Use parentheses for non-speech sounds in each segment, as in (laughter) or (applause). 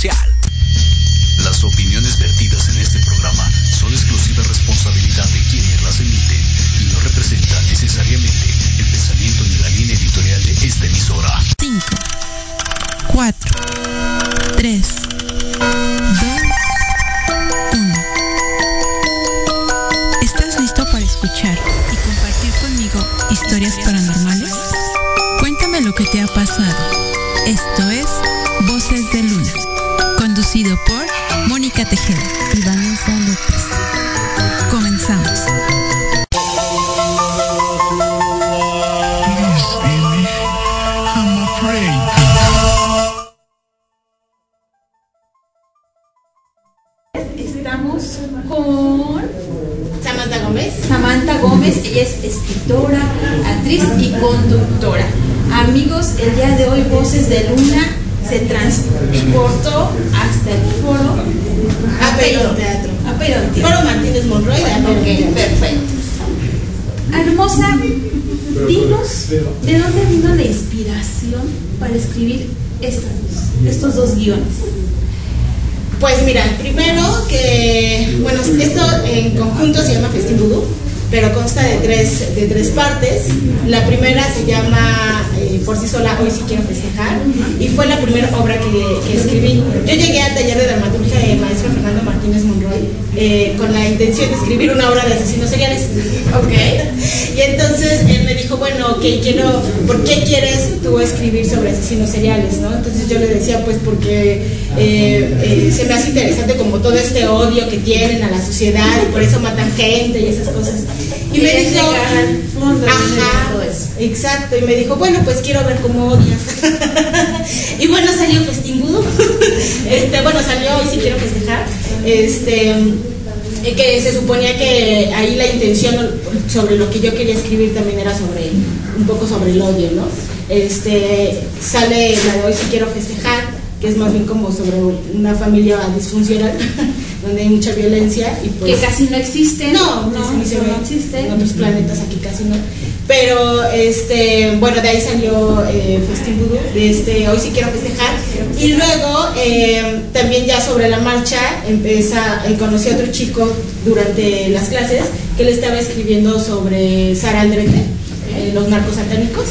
social. Ok, perfecto. Hermosa, dinos de dónde vino la inspiración para escribir estos, estos dos guiones. Pues mira, primero que, bueno, esto en conjunto se llama Festín Vudú, pero consta de tres, de tres partes. La primera se llama eh, Por sí sola, Hoy sí quiero festejar, y fue la primera obra que, que escribí. Yo llegué al taller de dramaturgia del maestro Fernando Martínez Monroy eh, con la intención de escribir una obra de asesinos seriales. Ok. (laughs) Y entonces él me dijo, bueno, ok, quiero, ¿por qué quieres tú escribir sobre asesinos seriales? ¿no? Entonces yo le decía, pues porque eh, eh, se me hace interesante como todo este odio que tienen a la sociedad y por eso matan gente y esas cosas. Y me dijo, ajá, eso. exacto, y me dijo, bueno, pues quiero ver cómo odias. (laughs) y bueno, salió Festín Vudú. (laughs) este, bueno, salió Hoy sí quiero festejar. Este, eh, que se suponía que ahí la intención sobre lo que yo quería escribir también era sobre un poco sobre el odio, ¿no? Este sale la de hoy si quiero festejar, que es más bien como sobre una familia disfuncional (laughs) donde hay mucha violencia y pues que casi no existe. no, no, no, se no ve. existe. En otros planetas aquí casi no. Pero, este, bueno, de ahí salió eh, Festín Vudú, de este, hoy sí quiero festejar. Y luego, eh, también ya sobre la marcha, empieza, eh, conocí a otro chico durante las clases que le estaba escribiendo sobre Sara Aldrete, eh, los narcos satánicos.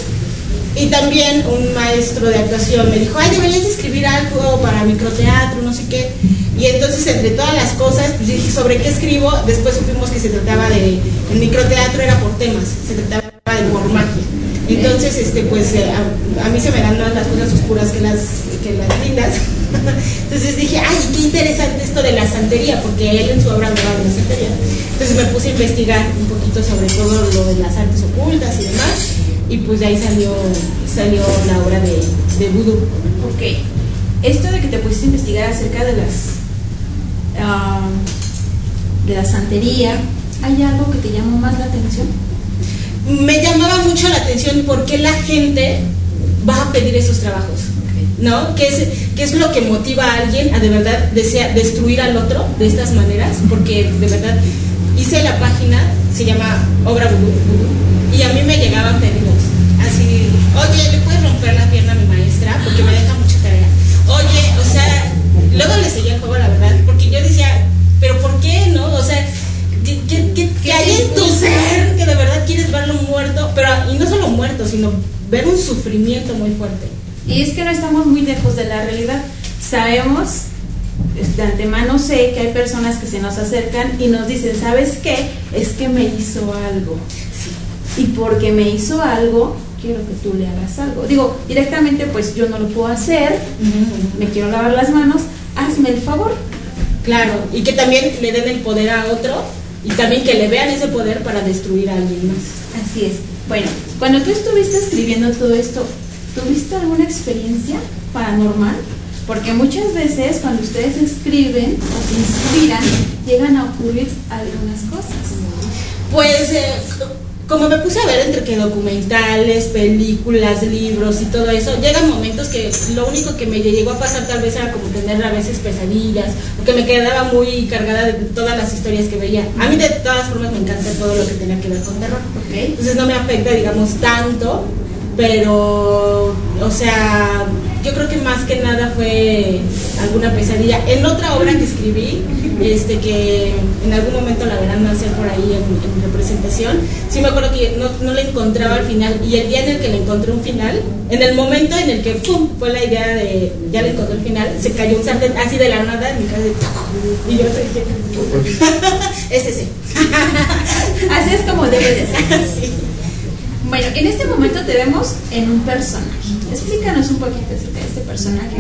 Y también un maestro de actuación me dijo, ay, deberías de escribir algo para microteatro, no sé qué. Y entonces, entre todas las cosas, pues dije, ¿sobre qué escribo? Después supimos que se trataba de, el microteatro era por temas, se trataba de por magia. Entonces, este, pues eh, a, a mí se me dan más las cosas oscuras que las, que las lindas. (laughs) Entonces dije, ay, qué interesante esto de la santería, porque él en su obra hablaba de la santería. Entonces me puse a investigar un poquito sobre todo lo de las artes ocultas y demás, y pues de ahí salió, salió la obra de, de vudú. Ok. Esto de que te pusiste a investigar acerca de las ah, de la santería, ¿hay algo que te llamó más la atención? Me llamaba mucho la atención por qué la gente va a pedir esos trabajos. ¿No? ¿Qué es, ¿Qué es lo que motiva a alguien a de verdad desea destruir al otro de estas maneras? Porque de verdad hice la página, se llama Obra Vudú, y a mí me llegaban pedidos. Así, oye, ¿le puedes romper la pierna a mi maestra? Porque me deja mucha tarea. Oye, o sea, luego le seguía el juego, la verdad, porque yo decía, ¿pero por qué no? O sea, ¿qué, qué, qué- qué hay en tu ser que de verdad quieres verlo muerto? Pero, y no solo muerto, sino ver un sufrimiento muy fuerte. Y es que no estamos muy lejos de la realidad. Sabemos, de antemano sé que hay personas que se nos acercan y nos dicen, ¿sabes qué? Es que me hizo algo. Y porque me hizo algo, quiero que tú le hagas algo. Digo, directamente pues yo no lo puedo hacer, me quiero lavar las manos, hazme el favor. Claro, y que también le den el poder a otro y también que le vean ese poder para destruir a alguien más. Así es. Bueno, cuando tú estuviste escribiendo todo esto, ¿tuviste alguna experiencia paranormal? Porque muchas veces cuando ustedes escriben o se inspiran, llegan a ocurrir algunas cosas. Pues eh, como me puse a ver entre que documentales, películas, libros y todo eso, llegan momentos que lo único que me llegó a pasar tal vez era como tener a veces pesadillas, o que me quedaba muy cargada de todas las historias que veía. A mí de todas formas me encanta todo lo que tenga que ver con terror. Entonces no me afecta, digamos, tanto, pero, o sea, yo creo que más que nada fue alguna pesadilla. En otra obra que escribí, este que en algún momento la verán hacer por ahí en, representación, sí me acuerdo que no, no la encontraba al final y el día en el que le encontré un final, en el momento en el que ¡pum! fue la idea de ya le encontré el final, se cayó un sartén así de la nada en mi casa y yo dije, (laughs) es ese. (laughs) así es como debe de ser. Bueno, en este momento te vemos en un personaje. Explícanos un poquito acerca de este personaje.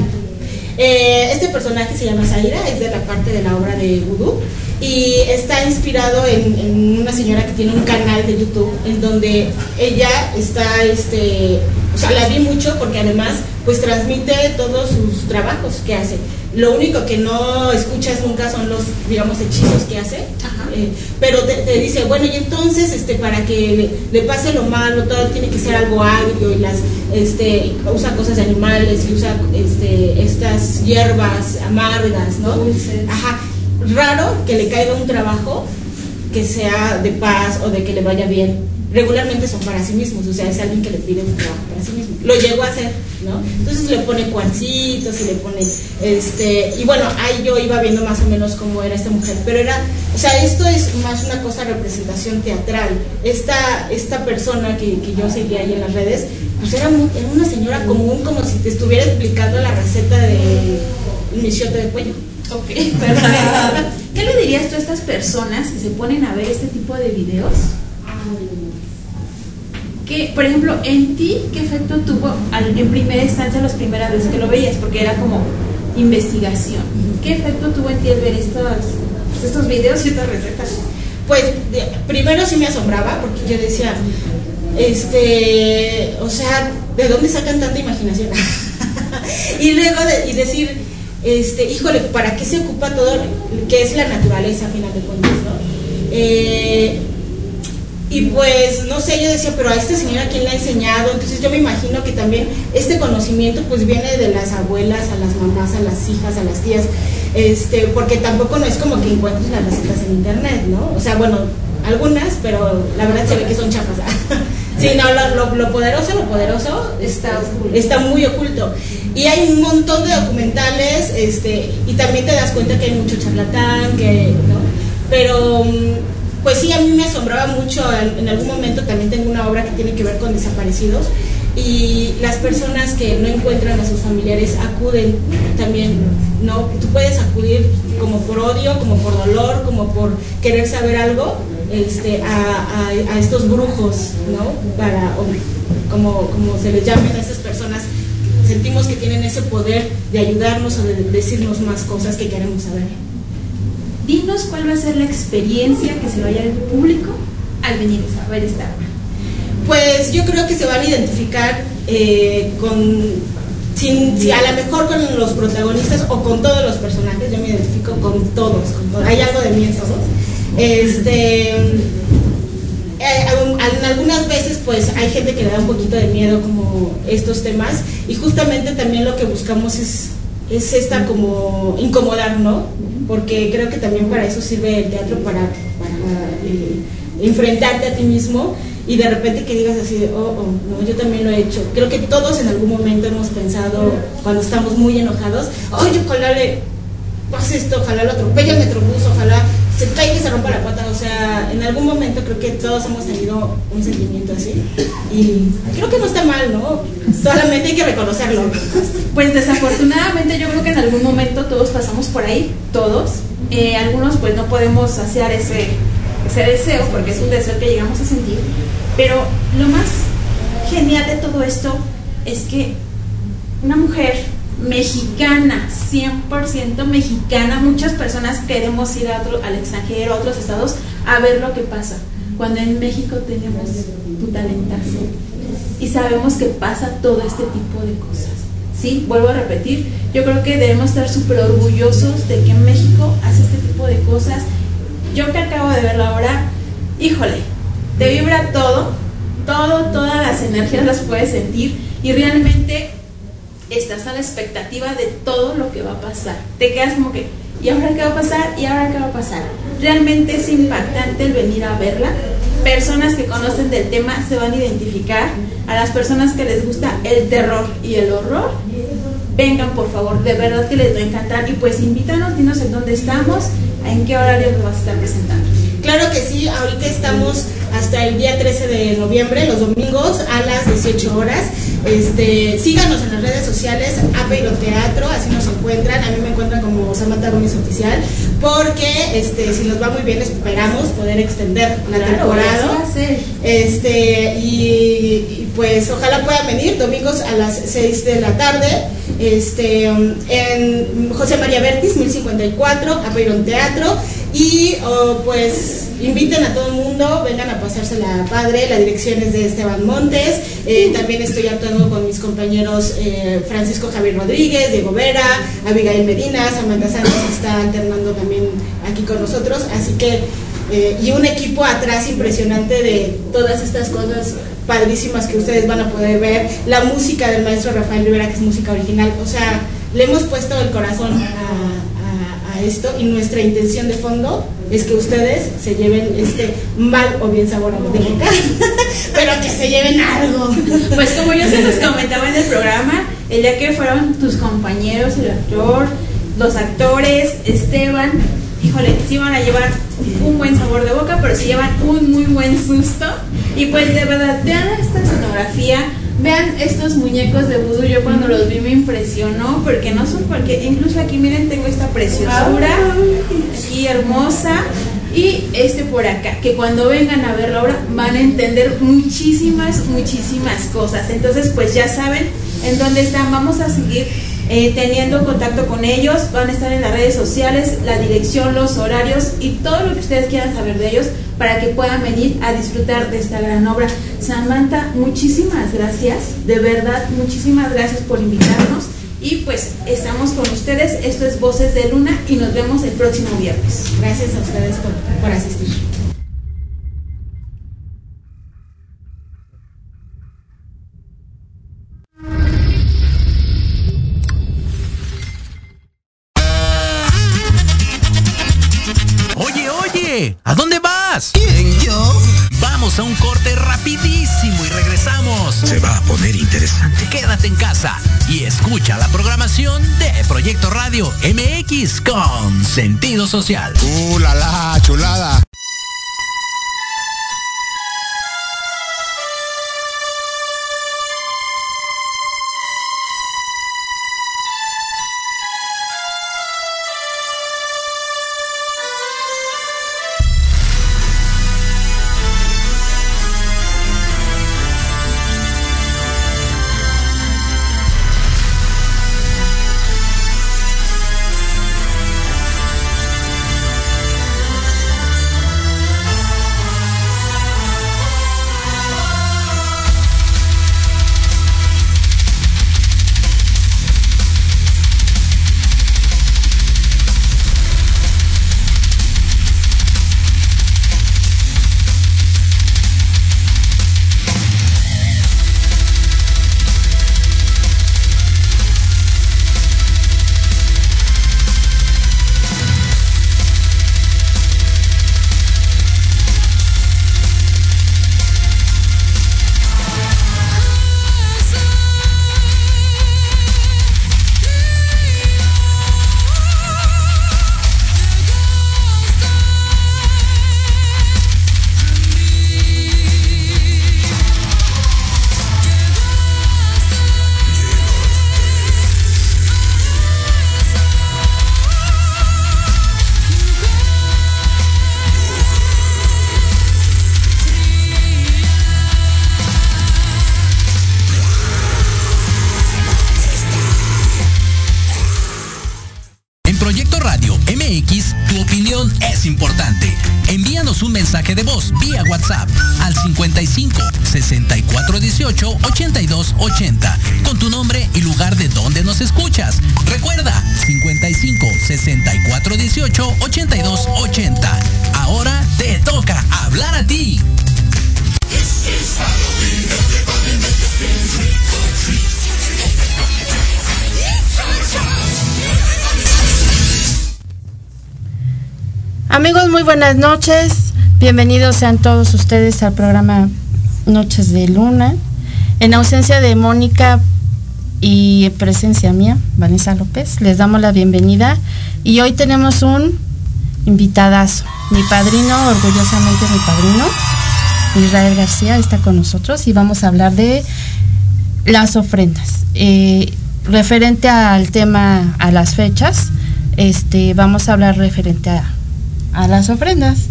Eh, este personaje se llama Zaira, es de la parte de la obra de Voodoo y está inspirado en, una señora que tiene un canal de YouTube en donde ella está, este, o sea, la vi mucho porque además pues transmite todos sus trabajos que hace. Lo único que no escuchas nunca son los, digamos, hechizos que hace, eh, pero te, dice, bueno, y entonces, este, para que le, pase lo malo, todo tiene que ser algo agrio y las, este, usa cosas de animales y usa, este, estas hierbas amargas, ¿no? Ajá raro que le caiga un trabajo que sea de paz o de que le vaya bien. Regularmente son para sí mismos, o sea, es alguien que le pide un trabajo para sí mismo. Lo llegó a hacer, ¿no? Entonces le pone cuancitos y le pone, este, y bueno, ahí yo iba viendo más o menos cómo era esta mujer, pero era, o sea, esto es más una cosa representación teatral. Esta, esta persona que, que yo seguía ahí en las redes, pues era, una señora común, como si te estuviera explicando la receta de michote de cuello. Ok, (laughs) (laughs) ¿Qué le dirías tú a estas personas que se ponen a ver este tipo de videos? Que, por ejemplo, en ti, ¿qué efecto tuvo en primera instancia las primeras veces que lo veías? Porque era como investigación. ¿Qué efecto tuvo en ti el ver estos, estos videos y estas recetas? Pues primero sí me asombraba porque yo decía, este, o sea, ¿de dónde sacan tanta imaginación? (laughs) y luego de, y decir, este, híjole, ¿para qué se ocupa todo, que es la naturaleza a final de cuentas, ¿no? Eh, y pues, no sé, yo decía, pero a esta señora, ¿quién le ha enseñado? Entonces yo me imagino que también este conocimiento pues viene de las abuelas, a las mamás, a las hijas, a las tías, este, porque tampoco no es como que encuentres las recetas en internet, ¿no? O sea, bueno, algunas, pero la verdad se ve que son chafas. (laughs) Sí, no, lo, lo, poderoso, lo poderoso está, está muy oculto. Y hay un montón de documentales, este, y también te das cuenta que hay mucho charlatán, que, ¿no? Pero, mm, pues sí, a mí me asombraba mucho, en, algún momento también tengo una obra que tiene que ver con desaparecidos, y las personas que no encuentran a sus familiares acuden también, ¿no? Tú puedes acudir como por odio, como por dolor, como por querer saber algo, este, a, a, estos brujos, ¿no? Para, como, como se les llamen a esas personas, sentimos que tienen ese poder de ayudarnos o de decirnos más cosas que queremos saber. Dinos cuál va a ser la experiencia que se vaya al público al venir a ver esta obra. Pues yo creo que se van a identificar eh, con, a lo mejor con los protagonistas o con todos los personajes, yo me identifico con todos, hay algo de mí en todos este, eh, algunas veces pues hay gente que le da un poquito de miedo como estos temas y justamente también lo que buscamos es, es esta como incomodar, ¿no? Porque creo que también para eso sirve el teatro, para, eh, enfrentarte a ti mismo y de repente que digas así oh, oh, no, yo también lo he hecho. Creo que todos en algún momento hemos pensado, cuando estamos muy enojados, oye, ojalá le pase esto, ojalá lo atropelle el metrobús, ojalá se caiga y se rompa la pata. O sea, en algún momento creo que todos hemos tenido un sentimiento así. Y creo que no está mal, ¿no? Solamente hay que reconocerlo. Pues desafortunadamente yo creo que en algún momento todos pasamos por ahí, todos. Eh, algunos pues no podemos hacer ese, ese deseo porque es un deseo que llegamos a sentir. Pero lo más genial de todo esto es que una mujer mexicana, 100% mexicana. Muchas personas queremos ir a otro, al extranjero, a otros estados, a ver lo que pasa. Cuando en México tenemos tu talentazo y sabemos que pasa todo este tipo de cosas. Sí, vuelvo a repetir, yo creo que debemos estar súper orgullosos de que México hace este tipo de cosas. Yo que acabo de verlo ahora, híjole, te vibra todo, todo, todas las energías las puedes sentir y realmente estás a la expectativa de todo lo que va a pasar. Te quedas como que, ¿y ahora qué va a pasar? ¿Y ahora qué va a pasar? Realmente es impactante el venir a verla. Personas que conocen del tema se van a identificar. A las personas que les gusta el terror y el horror, vengan por favor, de verdad que les va a encantar y pues invítanos, dinos en dónde estamos, en qué horario nos vas a estar presentando. Claro que sí, ahorita estamos hasta el día 13 de noviembre, los domingos a las 18 horas. Este, síganos en las redes sociales, Apeiro Teatro, así nos encuentran. A mí me encuentran como Samantha Gómez Oficial, porque este, si nos va muy bien, esperamos poder extender la temporada. Este, y, pues ojalá puedan venir domingos a las 6 de la tarde. Este, en José María Vertis, 1054, Apeiro Teatro. Y oh, pues inviten a todo el mundo, vengan a pasársela padre, la dirección es de Esteban Montes, eh, también estoy actuando con mis compañeros eh, Francisco Javier Rodríguez, Diego Vera, Abigail Medina, Samantha Sánchez está alternando también aquí con nosotros, así que, eh, y un equipo atrás impresionante de todas estas cosas padrísimas que ustedes van a poder ver, la música del maestro Rafael Rivera, que es música original, o sea, le hemos puesto el corazón a esto y nuestra intención de fondo es que ustedes se lleven este mal o bien sabor a boca, (laughs) pero que se lleven algo. Pues como yo se los comentaba en el programa, el día que fueron tus compañeros, el actor, los actores, Esteban, híjole, sí van a llevar un buen sabor de boca, pero sí llevan un muy buen susto. Y pues de verdad, vean esta escenografía, Vean estos muñecos de vudú, yo cuando los vi me impresionó, porque no son porque incluso aquí miren tengo esta preciosura, aquí hermosa, y este por acá, que cuando vengan a ver la obra van a entender muchísimas, muchísimas cosas. Entonces pues ya saben en dónde están, vamos a seguir eh, teniendo contacto con ellos, van a estar en las redes sociales, la dirección, los horarios y todo lo que ustedes quieran saber de ellos para que puedan venir a disfrutar de esta gran obra. Samantha, muchísimas gracias, de verdad, muchísimas gracias por invitarnos y pues estamos con ustedes, esto es Voces de Luna y nos vemos el próximo viernes. Gracias a ustedes por, por asistir. Sentido social. ¡Uh, la, la chulada! Buenas noches. Bienvenidos sean todos ustedes al programa Noches de Luna. En ausencia de Mónica, y presencia mía, Vanessa López. Les damos la bienvenida y hoy tenemos un invitadazo, mi padrino, orgullosamente mi padrino, Israel García está con nosotros y vamos a hablar de las ofrendas. Eh, referente al tema, a las fechas, este, vamos a hablar referente a, a las ofrendas.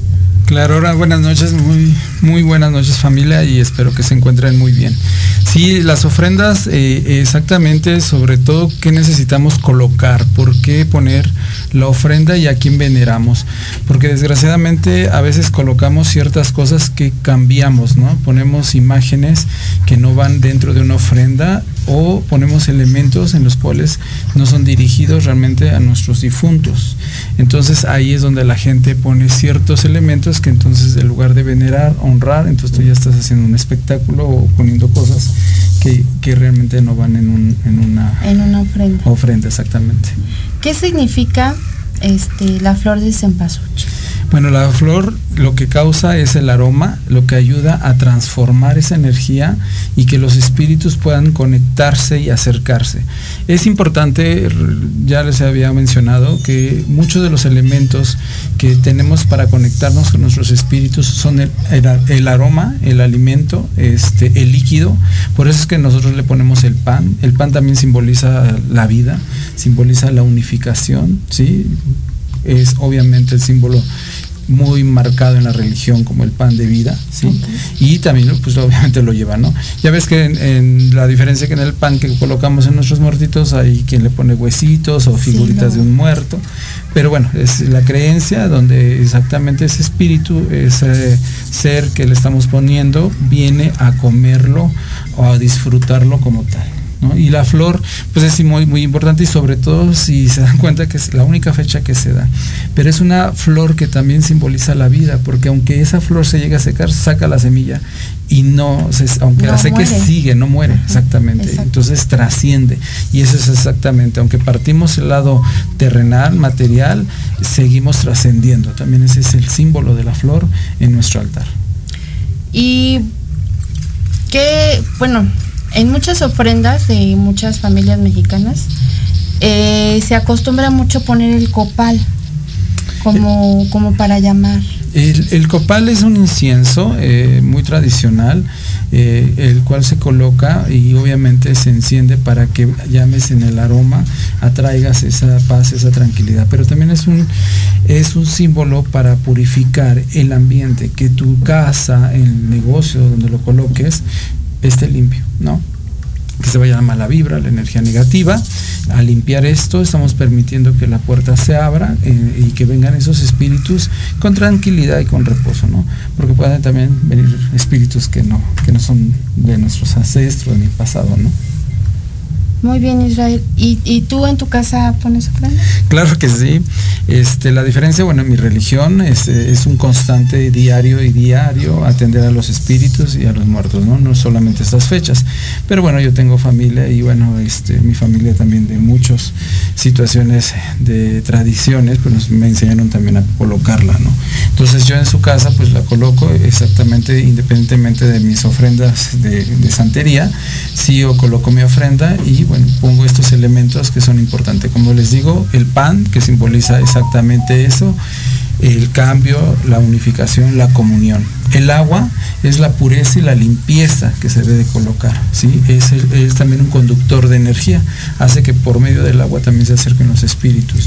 Claro, ahora buenas noches, muy, muy buenas noches familia y espero que se encuentren muy bien. Sí, las ofrendas, eh, exactamente, sobre todo, ¿qué necesitamos colocar? ¿Por qué poner la ofrenda y a quién veneramos? Porque desgraciadamente a veces colocamos ciertas cosas que cambiamos, ¿no? Ponemos imágenes que no van dentro de una ofrenda o ponemos elementos en los cuales no son dirigidos realmente a nuestros difuntos. Entonces ahí es donde la gente pone ciertos elementos que entonces en lugar de venerar, honrar, entonces tú ya estás haciendo un espectáculo o poniendo cosas que, que realmente no van en, un, en, una, En una ofrenda. ofrenda, exactamente. ¿Qué significa este, la flor de cempasúchil? Bueno, la flor lo que causa es el aroma, lo que ayuda a transformar esa energía y que los espíritus puedan conectarse y acercarse. Es importante, ya les había mencionado, que muchos de los elementos que tenemos para conectarnos con nuestros espíritus son el aroma, el alimento, este, el líquido. Por eso es que nosotros le ponemos el pan. El pan también simboliza la vida, simboliza la unificación, ¿sí? es obviamente el símbolo muy marcado en la religión como el pan de vida, ¿sí? Y también, pues obviamente lo lleva, ¿no? Ya ves que en, en la diferencia que en el pan que colocamos en nuestros muertitos hay quien le pone huesitos o Sí, figuritas no. de un muerto, pero bueno, es la creencia donde exactamente ese espíritu, ese ser que le estamos poniendo, viene a comerlo o a disfrutarlo como tal. ¿No? Y la flor, pues es muy, muy importante y sobre todo si se dan cuenta que es la única fecha que se da. Pero es una flor que también simboliza la vida, porque aunque esa flor se llega a secar, saca la semilla y no, se, aunque No la seque, muere. sigue, no muere, Ajá, exactamente. exacto. Entonces trasciende. Y eso es exactamente, aunque partimos el lado terrenal, material, seguimos trascendiendo. También ese es el símbolo de la flor en nuestro altar. Y que, bueno, en muchas ofrendas de muchas familias mexicanas eh, se acostumbra mucho poner el copal como, como para llamar. El, copal es un incienso eh, muy tradicional, eh, el cual se coloca y obviamente se enciende para que llames en el aroma, atraigas esa paz, esa tranquilidad. Pero también es un, es un símbolo para purificar el ambiente, que tu casa, el negocio donde lo coloques, esté limpio, ¿no? que se vaya la mala vibra, la energía negativa. Al limpiar esto, estamos permitiendo que la puerta se abra eh, y que vengan esos espíritus con tranquilidad y con reposo, ¿no? Porque pueden también venir espíritus que no, que no son de nuestros ancestros ni pasado, ¿no? Muy bien, Israel. ¿Y, y tú en tu casa pones ofrenda? Claro que sí. Este, la diferencia, bueno, en mi religión es, eh, es un constante diario y diario atender a los espíritus y a los muertos, ¿no? No solamente estas fechas. Pero bueno, yo tengo familia y bueno, este, mi familia también de muchas situaciones de tradiciones, pues me enseñaron también a colocarla, ¿no? Entonces yo en su casa pues la coloco exactamente independientemente de mis ofrendas de, de santería, sí yo coloco mi ofrenda y bueno, pongo estos elementos que son importantes. Como les digo, el pan, que simboliza exactamente eso, el cambio, la unificación, la comunión. El agua es la pureza y la limpieza que se debe de colocar, ¿sí? Es, el- es también un conductor de energía, hace que por medio del agua también se acerquen los espíritus.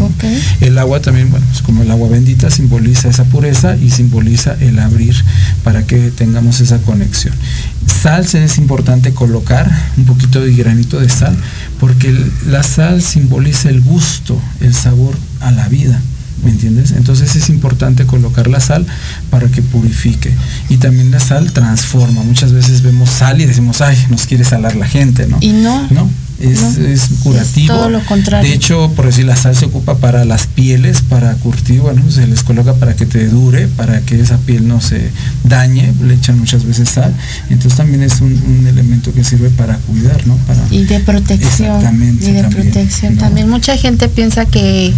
El agua también, bueno, pues como el agua bendita simboliza esa pureza y simboliza el abrir para que tengamos esa conexión. Sal se es importante colocar un poquito de granito de sal porque la sal simboliza el gusto, el sabor a la vida. ¿Me entiendes? Entonces es importante colocar la sal para que purifique. Y también la sal transforma. Muchas veces vemos sal y decimos, ay, nos quiere salar la gente, ¿no? Y no. No, es, No. es curativo. Es todo lo contrario. De hecho, por decir, la sal se ocupa para las pieles, para curtir, bueno, se les coloca para que te dure, para que esa piel no se dañe, le echan muchas veces sal. Entonces también es un, un elemento que sirve para cuidar, ¿no? Para, Y de protección. Exactamente, Y de también, protección ¿no? también. Mucha gente piensa que,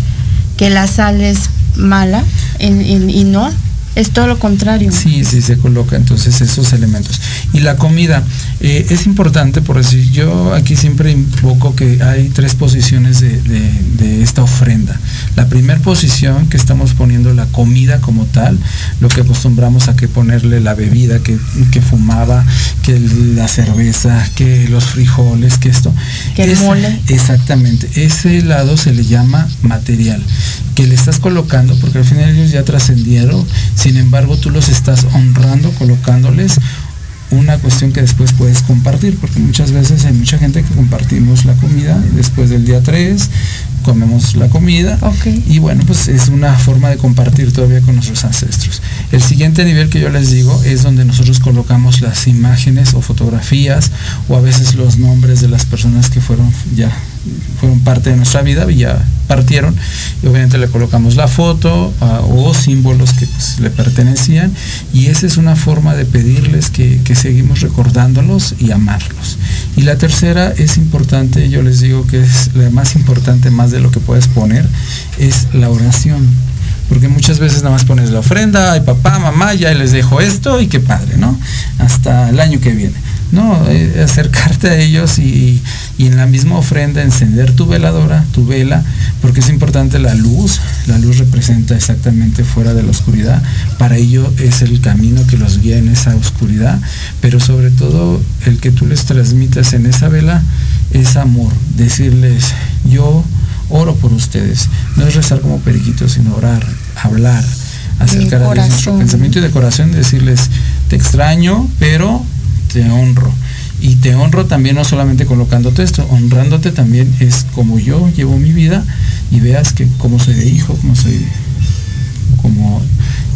que la sal es mala en- en- y no, es todo lo contrario. Sí, sí, se coloca entonces esos elementos. Y la comida, Eh, es importante, por decir, yo aquí siempre invoco que hay tres posiciones de, esta ofrenda. La primera posición que estamos poniendo la comida como tal, lo que acostumbramos a que ponerle la bebida que, fumaba, que la cerveza, que los frijoles, que esto. Que el mole. Exactamente. Ese lado se le llama material, que le estás colocando, porque al final ellos ya trascendieron, sin embargo tú los estás honrando, colocándoles una cuestión que después puedes compartir, porque muchas veces hay mucha gente que compartimos la comida después del día 3, comemos la comida y bueno, pues es una forma de compartir todavía con nuestros ancestros. El siguiente nivel que yo les digo es donde nosotros colocamos las imágenes o fotografías o a veces los nombres de las personas que fueron ya fueron parte de nuestra vida y ya partieron y obviamente le colocamos la foto ah, o símbolos que pues, le pertenecían y esa es una forma de pedirles que, que, seguimos recordándolos y amarlos y la tercera es importante yo les digo que es la más importante más de lo que puedes poner es la oración porque muchas veces nada más pones la ofrenda, ay papá, mamá, ya les dejo esto y qué padre, ¿no? Hasta el año que viene. No, eh, acercarte a ellos y, en la misma ofrenda encender tu veladora, tu vela, porque es importante la luz. La luz representa exactamente fuera de la oscuridad. Para ello es el camino que los guía en esa oscuridad, pero sobre todo el que tú les transmitas en esa vela es amor. Decirles, yo oro por ustedes. No es rezar como periquitos, sino orar, hablar, acercar a Dios nuestro pensamiento y de corazón, decirles, te extraño, pero te honro. Y te honro también no solamente colocándote esto, honrándote también es como yo llevo mi vida y veas que como soy de hijo, como soy como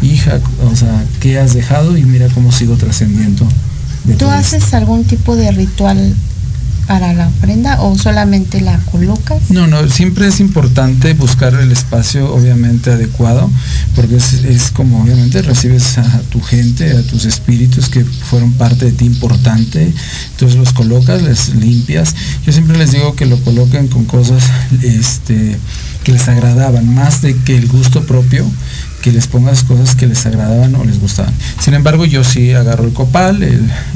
hija, o sea, qué has dejado y mira cómo sigo trascendiendo. ¿Tú haces algún tipo de ritual para la ofrenda o solamente la colocas? No, no, siempre es importante buscar el espacio obviamente adecuado, porque es, como obviamente recibes a tu gente, a tus espíritus que fueron parte de ti importante, entonces los colocas, les limpias. Yo siempre les digo que lo coloquen con cosas este, que les agradaban, más de que el gusto propio, que les pongas cosas que les agradaban o les gustaban. Sin embargo, yo sí agarro el copal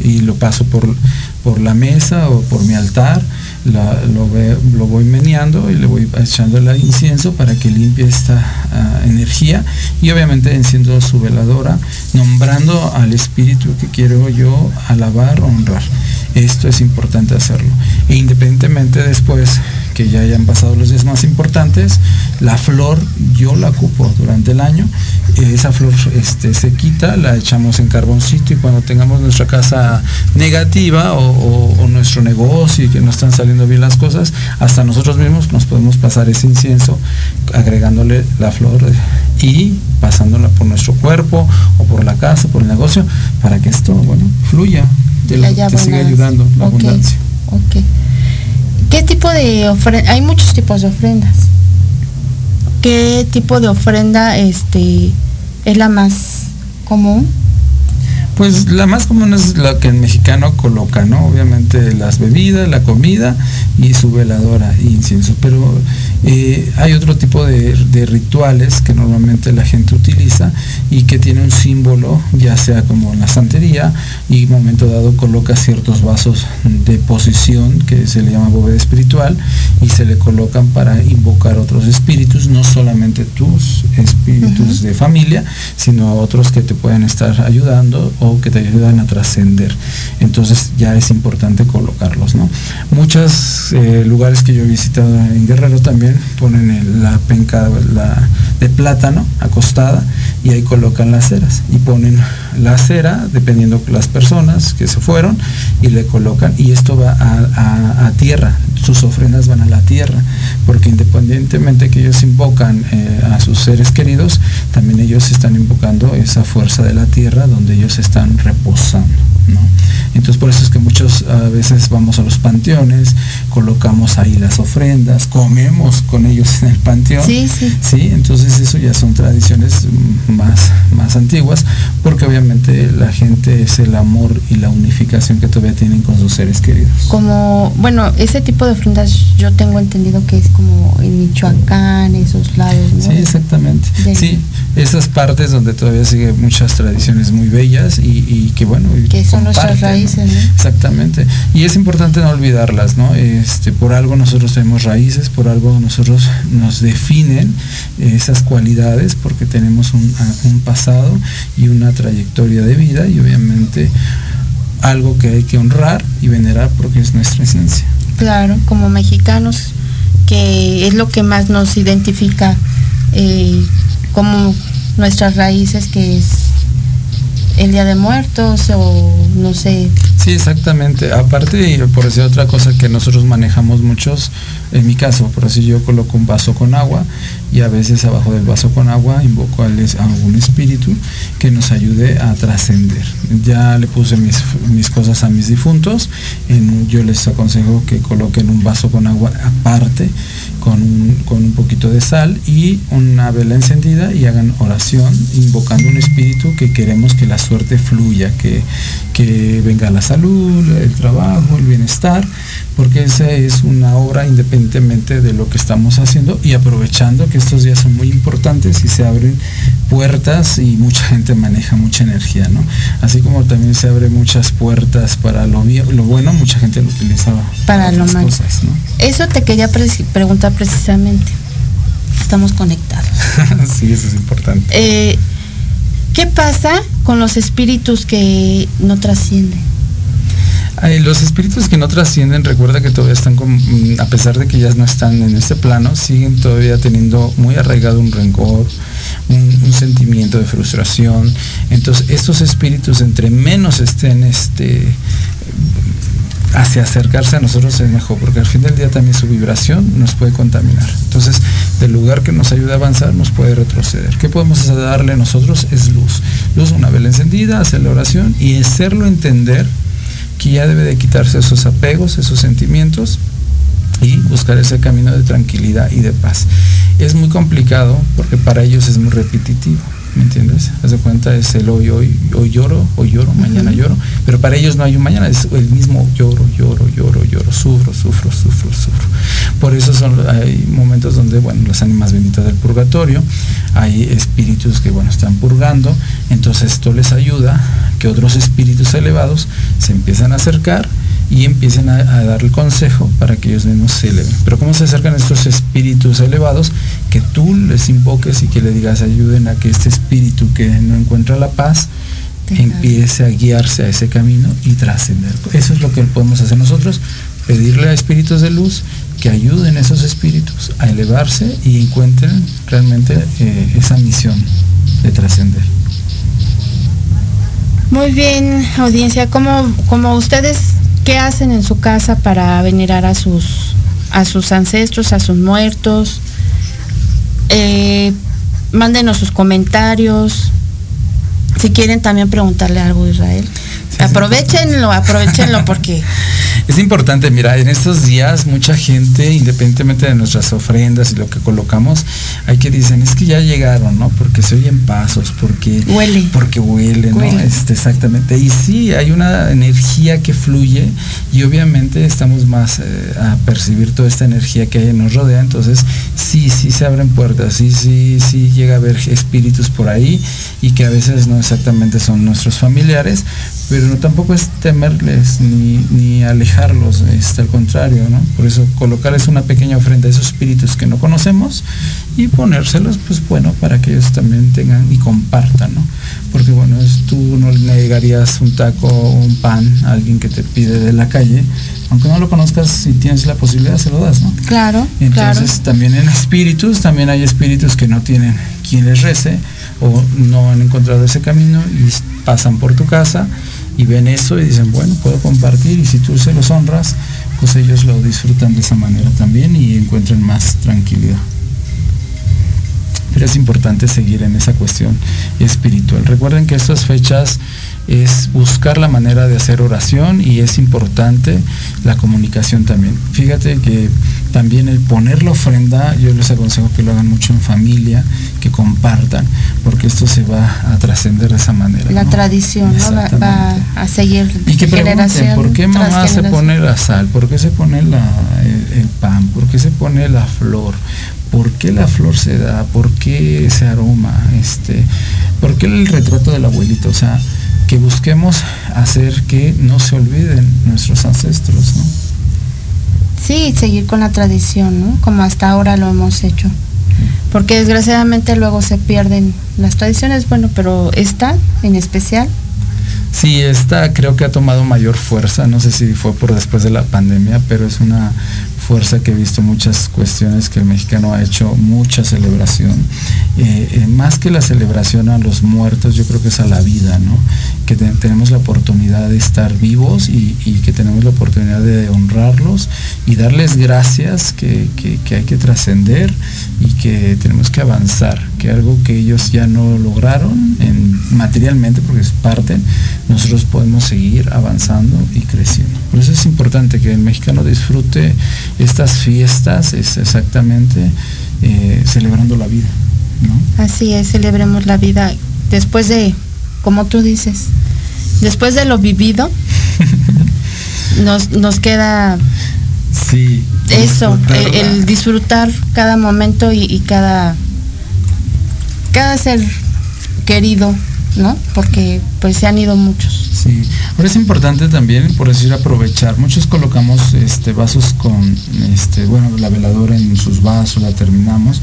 y lo paso por, por la mesa o por mi altar, lo, voy meneando y le voy echando el incienso para que limpie esta ah, energía y obviamente enciendo su veladora, nombrando al espíritu que quiero yo alabar, honrar. Esto es importante hacerlo. E independientemente después que ya hayan pasado los días más importantes, la flor yo la ocupo durante el año, esa flor este, se quita, la echamos en carboncito y cuando tengamos nuestra casa negativa o, nuestro negocio y que no están saliendo bien las cosas, hasta nosotros mismos nos podemos pasar ese incienso agregándole la flor y pasándola por nuestro cuerpo o por la casa, por el negocio, para que esto, bueno, fluya, te, te siga ayudando la abundancia. ¿Qué tipo de ofrenda? Hay muchos tipos de ofrendas. ¿Qué tipo de ofrenda este, es la más común? Pues la más común es la que el mexicano coloca, ¿no? Obviamente las bebidas, la comida y su veladora e incienso. Pero eh, hay otro tipo de, rituales que normalmente la gente utiliza y que tiene un símbolo, ya sea como la santería, y en momento dado coloca ciertos vasos de posición que se le llama bóveda espiritual y se le colocan para invocar otros espíritus, no solamente tus espíritus de familia, sino a otros que te pueden estar ayudando o que te ayudan a trascender. Entonces ya es importante colocarlos, ¿no? Muchos eh, lugares que yo he visitado en Guerrero también ponen la penca de plátano acostada y ahí colocan las ceras y ponen la cera dependiendo de las personas que se fueron y le colocan y esto va a, tierra, sus ofrendas van a la tierra, porque independientemente que ellos invocan eh, a sus seres queridos, también ellos están invocando esa fuerza de la tierra donde ellos están están reposando. ¿No? Entonces por eso es que muchos a veces vamos a los panteones, colocamos ahí las ofrendas, comemos con ellos en el panteón. Sí, sí. ¿sí? Entonces eso ya son tradiciones más, más antiguas, porque obviamente la gente es el amor y la unificación que todavía tienen con sus seres queridos. Como, bueno, ese tipo de ofrendas yo tengo entendido que es como en Michoacán, esos lados, ¿no? Sí, exactamente. Sí, esas partes donde todavía sigue muchas tradiciones muy bellas y, que bueno, que son nuestras raíces. Exactamente. Y es importante no olvidarlas, ¿no? Este, por algo nosotros tenemos raíces, por algo nosotros nos definen esas cualidades, porque tenemos un, un pasado y una trayectoria de vida y obviamente algo que hay que honrar y venerar porque es nuestra esencia. Claro, como mexicanos, que es lo que más nos identifica eh, como nuestras raíces, que es el Día de Muertos o no sé. Sí, exactamente. Aparte, por decir otra cosa que nosotros manejamos muchos, en mi caso, por así yo coloco un vaso con agua y a veces abajo del vaso con agua invoco a algún espíritu que nos ayude a trascender. Ya le puse mis, cosas a mis difuntos, yo les aconsejo que coloquen un vaso con agua aparte con con un poquito de sal y una vela encendida y hagan oración invocando un espíritu que queremos que la suerte fluya, que, que venga la salud, el trabajo, el bienestar, porque esa es una obra independientemente de lo que estamos haciendo y aprovechando que estos días son muy importantes y se abren puertas y mucha gente maneja mucha energía, ¿no? Así como también se abren muchas puertas para lo, lo bueno, mucha gente lo utiliza para, para lo malo. Cosas, ¿no? Eso te quería pre preguntar precisamente. Estamos conectados. (laughs) sí, eso es importante. Eh, ¿Qué pasa con los espíritus que no trascienden? Los espíritus que no trascienden, recuerda que todavía están, con, a pesar de que ya no están en este plano, siguen todavía teniendo muy arraigado un rencor, un, un sentimiento de frustración. Entonces, estos espíritus, entre menos estén este, hacia acercarse a nosotros es mejor, porque al fin del día también su vibración nos puede contaminar. Entonces, del lugar que nos ayuda a avanzar, nos puede retroceder. ¿Qué podemos darle nosotros? Es luz. Luz, una vela encendida, hacer la oración y hacerlo entender que ya debe de quitarse esos apegos, esos sentimientos y buscar ese camino de tranquilidad y de paz. Es muy complicado porque para ellos es muy repetitivo. ¿me entiendes? Haz de cuenta, es el hoy, hoy, hoy lloro, hoy lloro, mañana uh -huh. lloro, pero para ellos no hay un mañana, es el mismo lloro, lloro, lloro, lloro, sufro, sufro, sufro, sufro. Por eso son, hay momentos donde, bueno, las ánimas benditas del purgatorio, hay espíritus que, bueno, están purgando, entonces esto les ayuda que otros espíritus elevados se empiezan a acercar y empiecen a, a, dar el consejo para que ellos mismos se eleven. Pero ¿cómo se acercan estos espíritus elevados? Que tú les invoques y que le digas ayuden a que este espíritu que no encuentra la paz empiece a guiarse a ese camino y trascender. Eso es lo que podemos hacer nosotros, pedirle a espíritus de luz que ayuden a esos espíritus a elevarse y encuentren realmente eh, esa misión de trascender. Muy bien, audiencia, como, como ustedes ¿Qué hacen en su casa para venerar a sus, a sus ancestros, a sus muertos? Eh, mándenos sus comentarios. Si quieren también preguntarle algo a Israel. Sí, aprovechenlo, aprovechenlo porque (laughs) es importante, mira, en estos días mucha gente, independientemente de nuestras ofrendas y lo que colocamos, hay que dicen, es que ya llegaron, ¿no? Porque se oyen pasos, porque huele, porque huele, huele. ¿no? Este, exactamente. Y sí, hay una energía que fluye y obviamente estamos más eh, a percibir toda esta energía que hay nos rodea, entonces sí, sí se abren puertas, sí, sí, sí llega a haber espíritus por ahí y que a veces no exactamente son nuestros familiares, pero no, tampoco es temerles ni, ni alejarlos, este, al contrario, ¿no? Por eso colocarles una pequeña ofrenda a esos espíritus que no conocemos y ponérselos, pues bueno, para que ellos también tengan y compartan, ¿no? Porque bueno, es, tú no le negarías un taco o un pan a alguien que te pide de la calle, aunque no lo conozcas, si tienes la posibilidad, se lo das, ¿no? Claro. Entonces claro. también en espíritus, también hay espíritus que no tienen quien les rece o no han encontrado ese camino y pasan por tu casa y ven eso y dicen, bueno, puedo compartir y si tú se los honras, pues ellos lo disfrutan de esa manera también y encuentran más tranquilidad. Pero es importante seguir en esa cuestión espiritual. Recuerden que estas fechas es buscar la manera de hacer oración y es importante la comunicación también. Fíjate que también el poner la ofrenda, yo les aconsejo que lo hagan mucho en familia, que compartan, porque esto se va a trascender de esa manera. La ¿no? tradición ¿no? va, va, a seguir y que generación. ¿Por qué mamá se pone la sal? ¿Por qué se pone la, el, el pan? ¿Por qué se pone la flor? ¿Por qué la flor se da? ¿Por qué ese aroma? Este, ¿Por qué el retrato del abuelito? O sea, que busquemos hacer que no se olviden nuestros ancestros, ¿no? Sí, seguir con la tradición, ¿no? Como hasta ahora lo hemos hecho. Porque desgraciadamente luego se pierden las tradiciones, bueno, pero esta en especial. Sí, esta creo que ha tomado mayor fuerza, no sé si fue por después de la pandemia, pero es una fuerza que he visto muchas cuestiones que el mexicano ha hecho mucha celebración. Eh, eh, más que la celebración a los muertos, yo creo que es a la vida, ¿no? Que tenemos la oportunidad de estar vivos y, que tenemos la oportunidad de honrarlos y darles gracias que, hay que trascender y que tenemos que avanzar, que algo que ellos ya no lograron en, materialmente, porque es parte, nosotros podemos seguir avanzando y creciendo. Por eso es importante que el mexicano disfrute estas fiestas es exactamente eh, celebrando la vida. Así es, celebremos la vida después de, como tú dices, después de lo vivido, (laughs) nos, nos queda sí, eso, el, disfrutar cada momento y, y, cada, cada ser querido, ¿no? Porque pues se han ido muchos. Sí, ahora es importante también, por decir, aprovechar. Muchos colocamos este, vasos con, este, bueno, la veladora en sus vasos, la terminamos,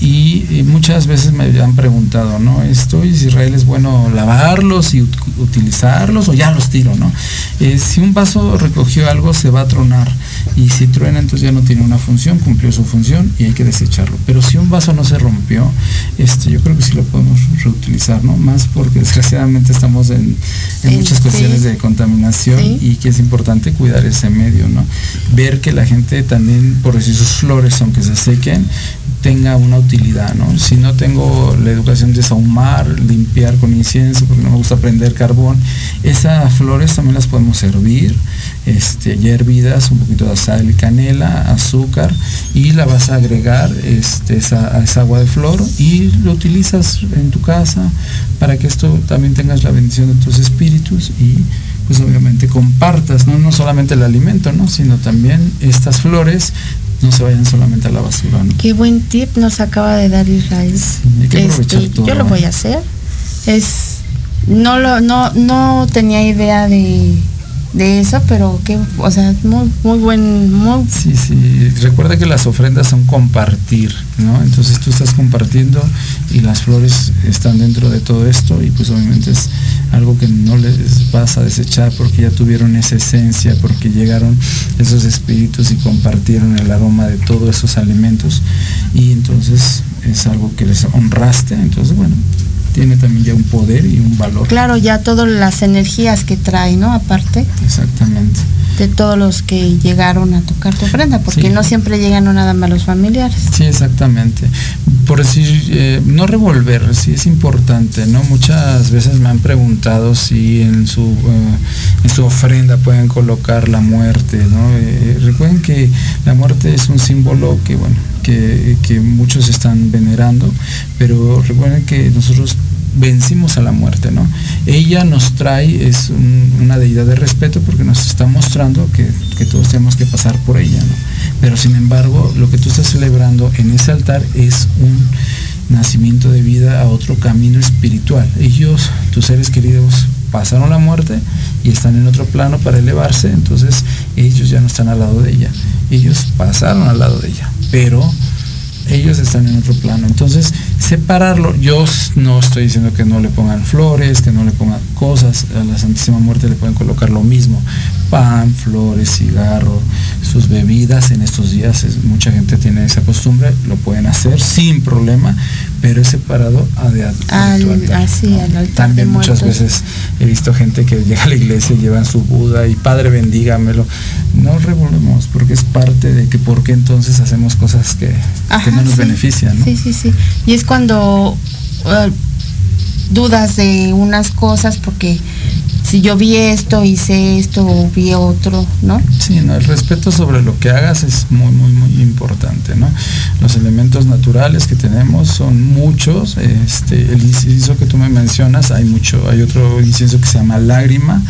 y, muchas veces me han preguntado, ¿no? Esto, Israel es bueno lavarlos y utilizarlos o ya los tiro, ¿no? Eh, si un vaso recogió algo, se va a tronar, y si truena, entonces ya no tiene una función, cumplió su función y hay que desecharlo. Pero si un vaso no se rompió, este, yo creo que sí lo podemos reutilizar, ¿no? Más porque (laughs) desgraciadamente estamos en, muchas cuestiones de contaminación y que es importante cuidar ese medio, ¿no? Ver que la gente también, por decir sus flores, aunque se sequen, tenga una utilidad, ¿no? Si no tengo la educación de sahumar, limpiar con incienso, porque no me gusta prender carbón, esas flores también las podemos hervir, este, hervidas, un poquito de sal y canela, azúcar, y la vas a agregar este, esa, esa agua de flor y lo utilizas en tu casa para que esto también tengas la bendición de tus espíritus y pues obviamente compartas, no, no solamente el alimento, ¿no? sino también estas flores no se vayan solamente a la basura. Qué buen tip nos acaba de dar Israel. Este, yo lo voy a hacer. Es no lo no no tenía idea de de eso, pero que, o sea, muy, muy buen, muy... Sí, sí, recuerda que las ofrendas son compartir, ¿no? Entonces tú estás compartiendo y las flores están dentro de todo esto y pues obviamente es algo que no les vas a desechar porque ya tuvieron esa esencia, porque llegaron esos espíritus y compartieron el aroma de todos esos alimentos. Y entonces es algo que les honraste, entonces bueno, tiene también ya un poder y un valor. Claro, ya todas las energías que trae, ¿no? Aparte. Exactamente. De todos los que llegaron a tocar tu ofrenda, porque no siempre llegan nada más los familiares. Sí, exactamente. Por decir, eh, no revolver, sí es importante, ¿no? Muchas veces me han preguntado si en su, eh, en su ofrenda pueden colocar la muerte, ¿no? Eh, recuerden que la muerte es un símbolo que, bueno, que, que muchos están venerando, pero recuerden que nosotros vencimos a la muerte, ¿no? Ella nos trae, es una deidad de respeto porque nos está mostrando que, todos tenemos que pasar por ella, ¿no? Pero sin embargo, lo que tú estás celebrando en ese altar es un nacimiento de vida a otro camino espiritual. Ellos, tus seres queridos, pasaron la muerte y están en otro plano para elevarse, entonces ellos ya no están al lado de ella. Ellos pasaron al lado de ella, pero ellos están en otro plano. Entonces, separarlo, yo no estoy diciendo que no le pongan flores, que no le pongan cosas, a la Santísima Muerte le pueden colocar lo mismo, pan, flores, cigarro, sus bebidas en estos días, mucha gente tiene esa costumbre, lo pueden hacer sin problema, pero es separado a de, También muchas veces he visto gente que llega a la iglesia y llevan su Buda y Padre bendígamelo. No revolvemos porque es parte de que por qué entonces hacemos cosas que, no nos benefician. Sí, sí, sí. Y es cuando uh, dudas de unas cosas porque si yo vi esto, hice esto vi otro, ¿no? Sí, no, el respeto sobre lo que hagas es muy, muy, muy importante, ¿no? Los elementos naturales que tenemos son muchos, este, el incienso que tú me mencionas, hay mucho, hay otro incienso que se llama lágrima,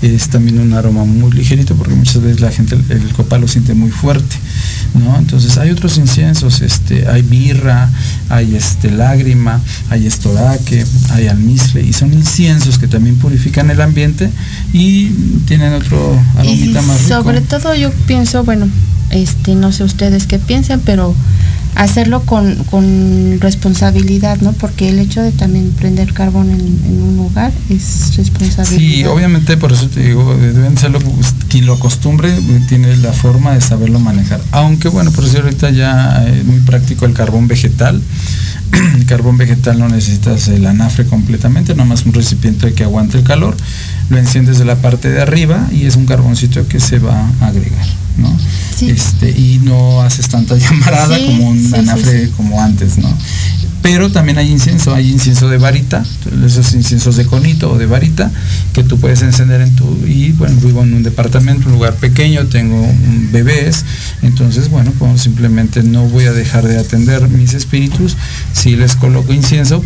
es también un aroma muy ligerito porque muchas veces la gente el, el copal lo siente muy fuerte, ¿no? Entonces hay otros inciensos, este, hay birra, hay este lágrima, hay estoraque, hay almizcle y son inciensos que también purifican el ambiente y tienen otro aromita más rico. Sobre todo yo pienso, bueno, este no sé ustedes qué piensan, pero hacerlo con, con, responsabilidad, ¿no? Porque el hecho de también prender carbón en, un lugar es responsabilidad. Sí, obviamente por eso te digo, deben serlo, quien lo acostumbre tiene la forma de saberlo manejar. Aunque bueno, por eso ahorita ya es muy práctico el carbón vegetal. (clears throat) El carbón vegetal no necesitas el anafre completamente, nomás un recipiente que aguante el calor, lo enciendes de la parte de arriba y es un carboncito que se va a agregar. ¿No? Este, y no haces tanta (laughs) llamarada como un anafre como antes, ¿no? Pero también hay incienso, hay incienso de varita, esos inciensos de conito o de varita, que tú puedes encender en tu, y bueno, vivo en un departamento, un lugar pequeño, tengo bebés, entonces bueno, pues simplemente no voy a dejar de atender mis espíritus, si les coloco incienso,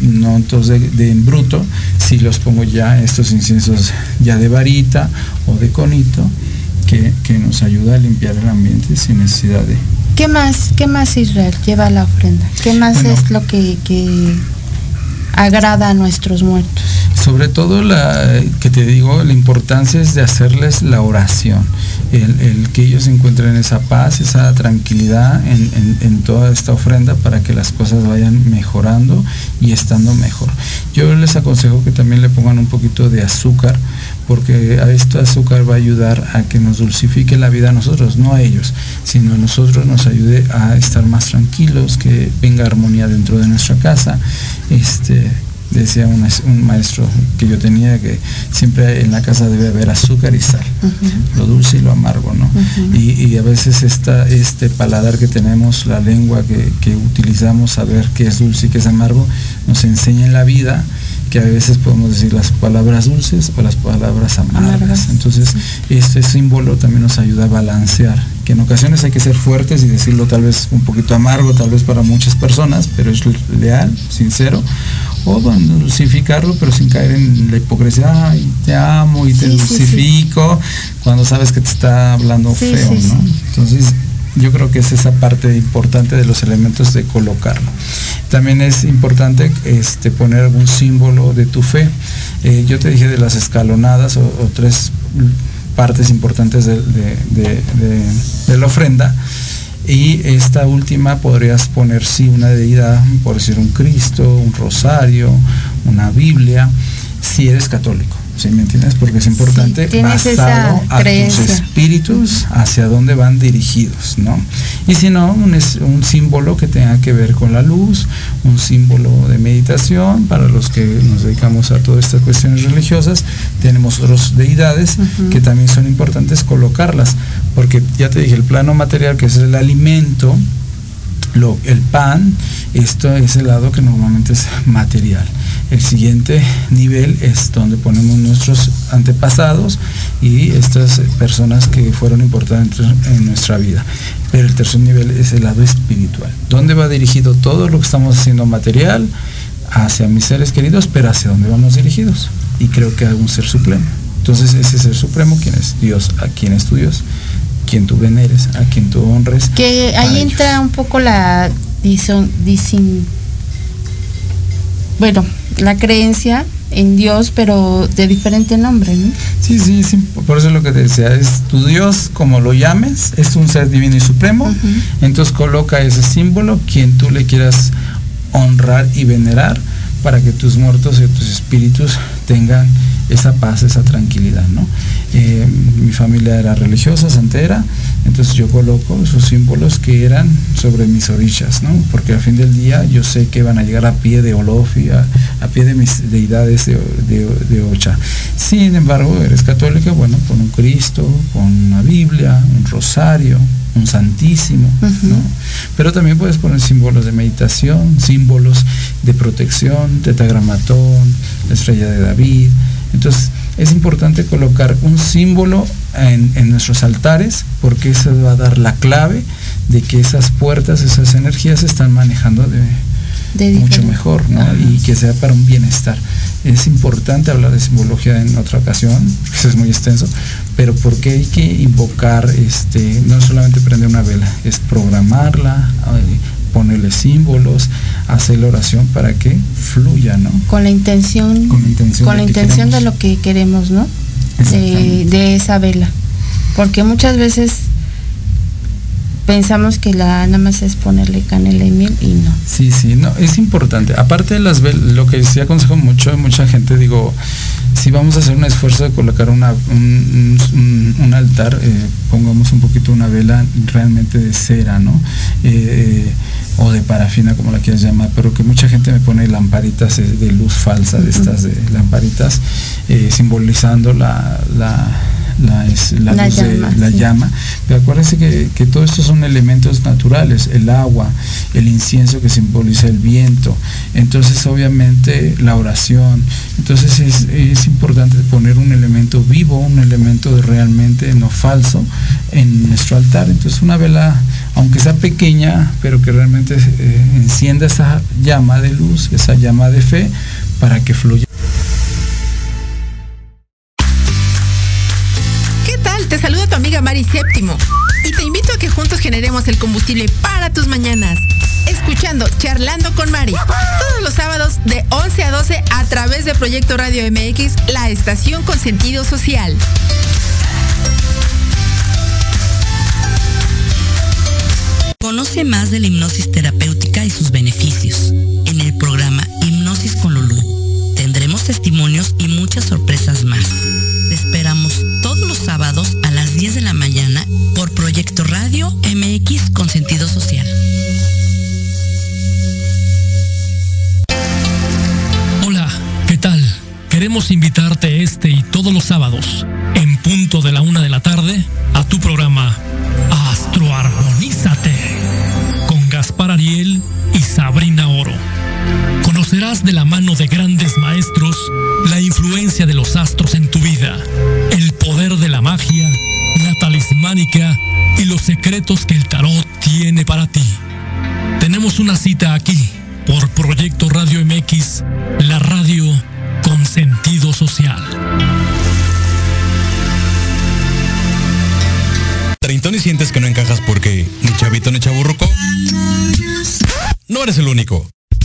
no entonces de, en bruto, si los pongo ya estos inciensos ya de varita o de conito, que, nos ayuda a limpiar el ambiente sin necesidad de... ¿Qué más, qué más Israel lleva la ofrenda? ¿Qué más es lo que, que agrada a nuestros muertos? Sobre todo la que te digo, la importancia es de hacerles la oración, el, que ellos encuentren esa paz, esa tranquilidad en, en, toda esta ofrenda para que las cosas vayan mejorando y estando mejor. Yo les aconsejo que también le pongan un poquito de azúcar porque a este azúcar va a ayudar a que nos dulcifique la vida a nosotros, no a ellos, sino a nosotros nos ayude a estar más tranquilos, que venga armonía dentro de nuestra casa. Este, decía un, maestro que yo tenía que siempre en la casa debe haber azúcar y sal, lo dulce y lo amargo, ¿no? y, a veces esta, este paladar que tenemos, la lengua que, que utilizamos, saber qué es dulce y qué es amargo, nos enseña en la vida que a veces podemos decir las palabras dulces o las palabras amargas. Entonces, este símbolo también nos ayuda a balancear, que en ocasiones hay que ser fuertes y decirlo tal vez un poquito amargo, tal vez para muchas personas, pero es leal, sincero, o dulcificarlo, pero sin caer en la hipocresía, ay, te amo y te dulcifico, cuando sabes que te está hablando feo, ¿no? Entonces, yo creo que es esa parte importante de los elementos de colocarlo. También es importante este, poner algún símbolo de tu fe. Eh, yo te dije de las escalonadas o, tres partes importantes de, la ofrenda. Y esta última podrías poner sí una deidad, por decir un Cristo, un rosario, una Biblia, si eres católico. ¿Sí me entiendes? Porque es importante basado a tus espíritus hacia dónde van dirigidos, ¿no? Y si no, un, un, símbolo que tenga que ver con la luz, un símbolo de meditación, para los que nos dedicamos a todas estas cuestiones religiosas, tenemos otras deidades que también son importantes colocarlas, porque ya te dije, el plano material que es el alimento, lo, el pan, esto es el lado que normalmente es material. El siguiente nivel es donde ponemos nuestros antepasados y estas personas que fueron importantes en nuestra vida. Pero el tercer nivel es el lado espiritual, donde va dirigido todo lo que estamos haciendo material hacia mis seres queridos, pero hacia dónde vamos dirigidos. Y creo que hay un ser supremo. Entonces ese ser supremo, ¿quién es Dios? ¿A quién es tu Dios? quien tú veneres, a quien tú honres. Que ahí entra un poco la bueno, la creencia en Dios, pero de diferente nombre, ¿no? Sí, sí, sí, por eso es lo que te decía, es tu Dios, como lo llames, es un ser divino y supremo, entonces coloca ese símbolo, quien tú le quieras honrar y venerar, para que tus muertos y tus espíritus tengan esa paz, esa tranquilidad, ¿no? Eh, mi familia era religiosa, santera, entonces yo coloco esos símbolos que eran sobre mis orillas, ¿no? Porque al fin del día yo sé que van a llegar a pie de Olofi, a, pie de mis deidades de, de, Ocha. Sin embargo, eres católica, bueno, con un Cristo, con una Biblia, un rosario, un santísimo, ¿no? Pero también puedes poner símbolos de meditación, símbolos de protección, tetagramatón, la estrella de David. Entonces, es importante colocar un símbolo en, nuestros altares porque eso va a dar la clave de que esas puertas, esas energías se están manejando de, mucho mejor, ¿no? Y que sea para un bienestar. Es importante hablar de simbología en otra ocasión, porque es muy extenso, pero porque hay que invocar, este, no solamente prender una vela, es programarla, ponerle símbolos, hacer la oración para que fluya, ¿no? Con la intención, Con la intención con de la que intención de queremos. lo que queremos, ¿no? De, esa vela. Porque muchas veces pensamos que la nada más es ponerle canela y miel y no. Sí, sí, no, es importante. Aparte de las vel- lo que sí aconsejo mucho a mucha gente, digo, si vamos a hacer un esfuerzo de colocar una, un, un- un altar, eh, pongamos un poquito una vela realmente de cera, ¿no? Eh, o de parafina, como la quieras llamar, pero que mucha gente me pone lamparitas eh, de luz falsa, de estas de lamparitas, eh, simbolizando la, la, la, es- la La luz de- llama, la sí. llama. Pero acuérdense que, que todo esto son elementos naturales, el agua, el incienso que simboliza el viento, entonces obviamente la oración. Entonces es, es importante poner un elemento vivo, un elemento de realmente no falso en nuestro altar. Entonces una vela, aunque sea pequeña, pero que realmente eh, encienda esa llama de luz, esa llama de fe, para que fluya. Te saluda tu amiga Mari Séptimo y te invito a que juntos generemos el combustible para tus mañanas. Escuchando Charlando con Mari todos los sábados de 11 a 12 a través de Proyecto Radio MX, la estación con sentido social. Conoce más de la hipnosis terapéutica y sus beneficios. En el programa Hipnosis con Lulú tendremos testimonios y muchas sorpresas Radio MX con sentido social. Hola, ¿qué tal? Queremos invitarte este y todos los sábados, en punto de la una de la tarde, a tu programa Astroarmonízate, con Gaspar Ariel y Sabrina Oro. Conocerás de la mano de grandes maestros la influencia de los astros en tu vida, el poder de la magia, y los secretos que el tarot tiene para ti. Tenemos una cita aquí por Proyecto Radio MX, la radio con sentido social. Treintón y sientes que no encajas porque ni chavito ni chaburruco. No eres el único.